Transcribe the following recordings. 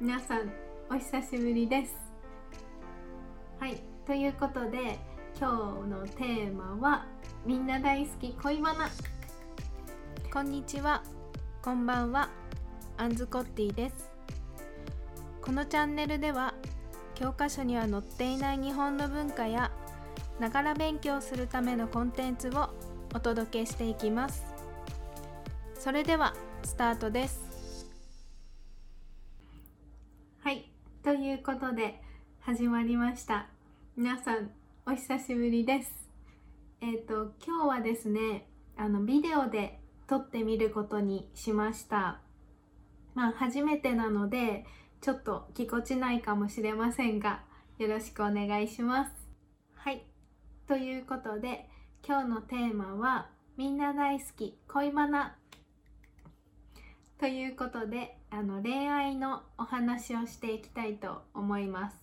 皆さんお久しぶりです。はいということで今日のテーマはみんな大好き恋バナ。こんにちは。こんばんは。アンズコッティです。このチャンネルでは教科書には載っていない日本の文化やながら勉強するためのコンテンツをお届けしていきます。それではスタートです。いうことで始まりました。皆さんお久しぶりです。えっ、ー、と今日はですねあのビデオで撮ってみることにしました。まあ初めてなのでちょっとぎこちないかもしれませんがよろしくお願いします。はい。ということで今日のテーマはみんな大好き恋バナ。ということであの恋愛のお話をしていきたいと思います。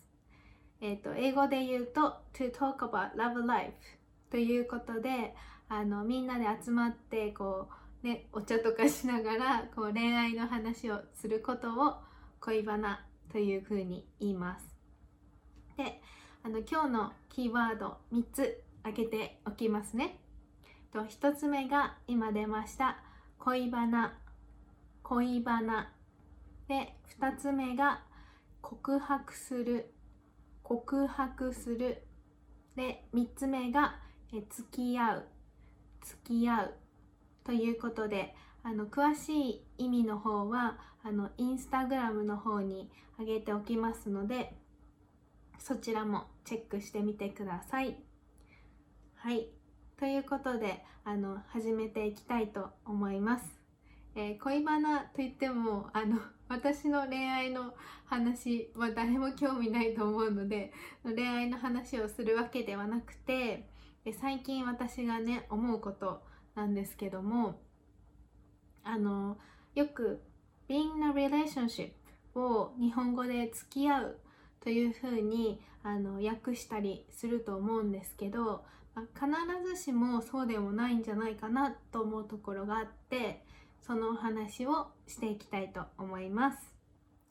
えっ、ー、と英語で言うと to talk about love life ということであのみんなで集まってこうねお茶とかしながらこう恋愛の話をすることを恋バナというふうに言います。であの今日のキーワード3つ挙げておきますね。と1つ目が今出ました恋バナ恋バナ。で2つ目が告白する。告白する。で3つ目がえ付き合う。付き合う。ということであの詳しい意味の方はあのインスタグラムの方に上げておきますのでそちらもチェックしてみてください。はい。ということであの始めていきたいと思います。えー、恋バナといってもあの私の恋愛の話は誰も興味ないと思うので恋愛の話をするわけではなくて最近私がね思うことなんですけどもあのよく being a relationship を日本語で付き合うというふうにあの訳したりすると思うんですけど、まあ、必ずしもそうでもないんじゃないかなと思うところがあってそのお話をしていきたいと思います。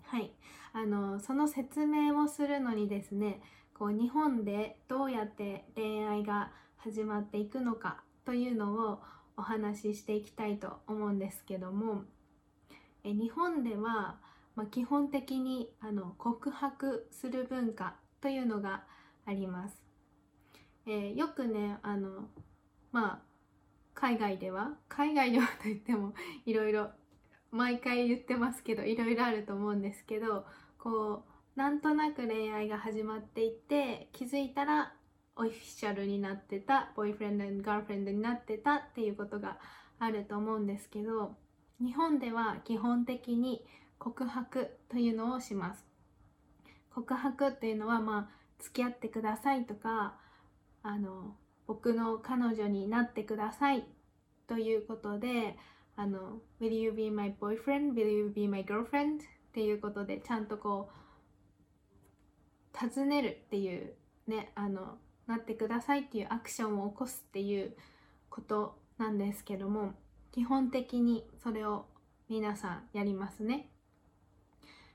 はい、あのその説明をするのにですねこう日本でどうやって恋愛が始まっていくのかというのをお話ししていきたいと思うんですけどもえ日本では、まあ、基本的にあの告白する文化というのがあります。えー、よくねあのまあ海外では海外ではといってもいろいろ毎回言ってますけどいろいろあると思うんですけどこうなんとなく恋愛が始まっていて気づいたらオフィシャルになってたボーイフレンドガールフレンドになってたっていうことがあると思うんですけど日本では基本的に告白というのをします。告白っていうのはまあ付き合ってくださいとかあの僕の彼女になってくださいということであの Will you be my boyfriend? Will you be my girlfriend? っていうことでちゃんとこう尋ねるっていうねあのなってくださいっていうアクションを起こすっていうことなんですけども基本的にそれを皆さんやりますね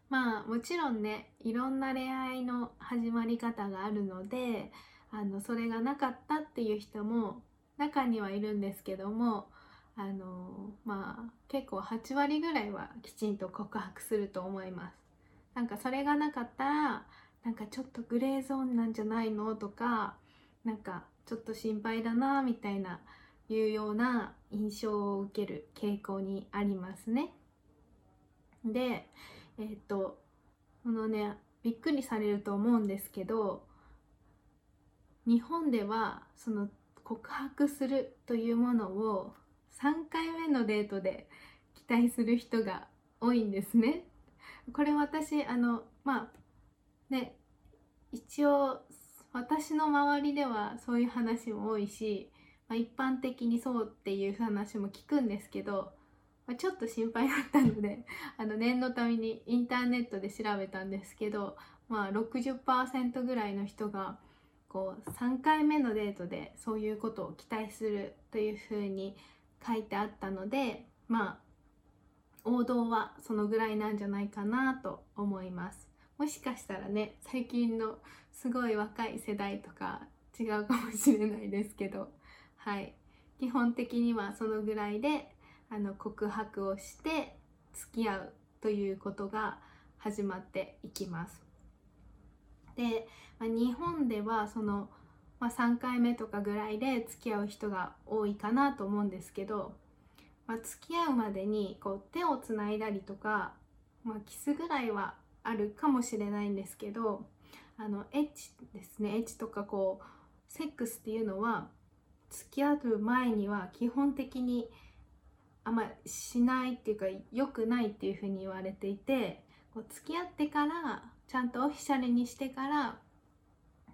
まあもちろんねいろんな恋愛の始まり方があるのであのそれがなかったっていう人も中にはいるんですけどもあのまあ結構8割ぐらいはきちんと告白すると思います。なんかそれがなかったらなんかちょっとグレーゾーンなんじゃないのとかなんかちょっと心配だなみたいないうような印象を受ける傾向にありますね。でえっ、とこのねびっくりされると思うんですけど日本ではその告白するというものを3回目のデートで期待する人が多いんですね。これ私あのまあね一応私の周りではそういう話も多いし、まあ、一般的にそうっていう話も聞くんですけど、まあ、ちょっと心配だったので あの念のためにインターネットで調べたんですけど、まあ60%ぐらいの人がこう3回目のデートでそういうことを期待するというふうに書いてあったのでまあ王道はそのぐらいなんじゃないかなと思います。もしかしたらね最近のすごい若い世代とか違うかもしれないですけどはい。基本的にはそのぐらいであの告白をして付き合うということが始まっていきます、まあ、日本ではその、まあ、3回目とかぐらいで付き合う人が多いかなと思うんですけどまあ、付き合うまでにこう手をつないだりとか、まあ、キスぐらいはあるかもしれないんですけどあのエッチですね。エッチとかこうセックスっていうのは付き合う前には基本的にあんましないっていうか良くないっていうふうに言われていてこう付き合ってからちゃんとオフィシャルにしてから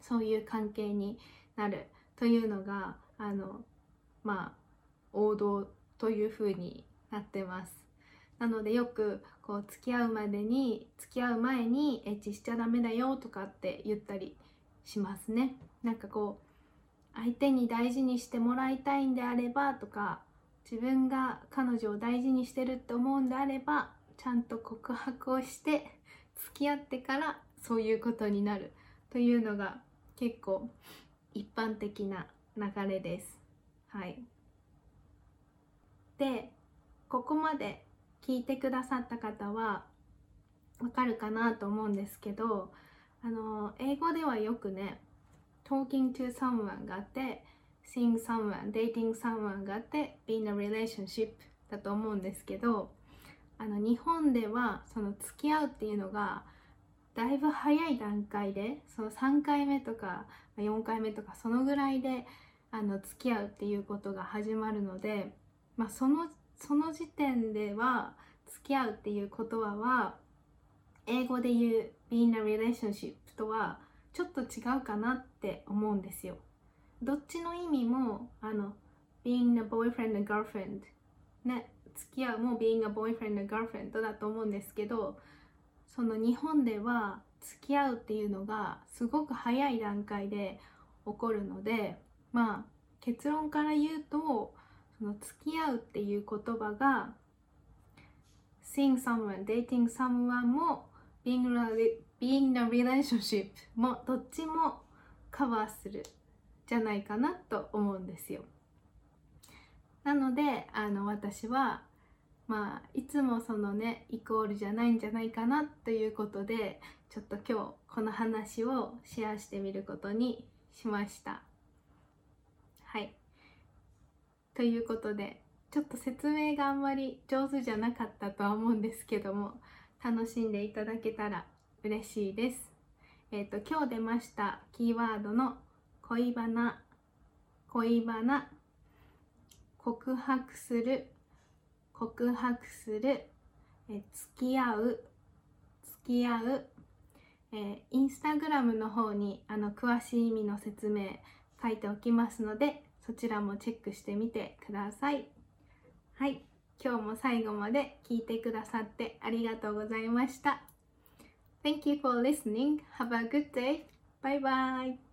そういう関係になるというのがあのまあ王道という風になってます。なのでよくこう付き合うまでに付き合う前にエッチしちゃダメだよとかって言ったりしますね。なんかこう相手に大事にしてもらいたいんであればとか自分が彼女を大事にしてるって思うんであればちゃんと告白をして付き合ってからそういうことになるというのが結構一般的な流れです。はい。でここまで聞いてくださった方はわかるかなと思うんですけどあの英語ではよくね talking to someone があって seeing someone dating someone があって being a relationship だと思うんですけどあの日本ではその付き合うっていうのがだいぶ早い段階でその3回目とか4回目とかそのぐらいであの付き合うっていうことが始まるのでまあ、そのその時点では付き合うっていう言葉は英語で言う being a relationship とはちょっと違うかなって思うんですよ。どっちの意味もあの being a boyfriend and girlfriend ね付き合うも being a boyfriend and girlfriend だと思うんですけどその日本では付き合うっていうのがすごく早い段階で起こるのでまあ結論から言うとその付き合うっていう言葉が seeing someone, dating someone も being, being a relationship もどっちもカバーするじゃないかなと思うんですよ。なのであの私はまあいつもそのねイコールじゃないんじゃないかなということでちょっと今日この話をシェアしてみることにしました。はい。ということでちょっと説明があんまり上手じゃなかったとは思うんですけども楽しんでいただけたら嬉しいです。えっ、ー、と今日出ましたキーワードの恋バナ恋バナ告白する告白するえ付き合う付き合うえー、インスタグラムの方にあの詳しい意味の説明書いておきますのでそちらもチェックしてみてください。はい、今日も最後まで聞いてくださってありがとうございました。Thank you for listening. Have a good day. Bye bye.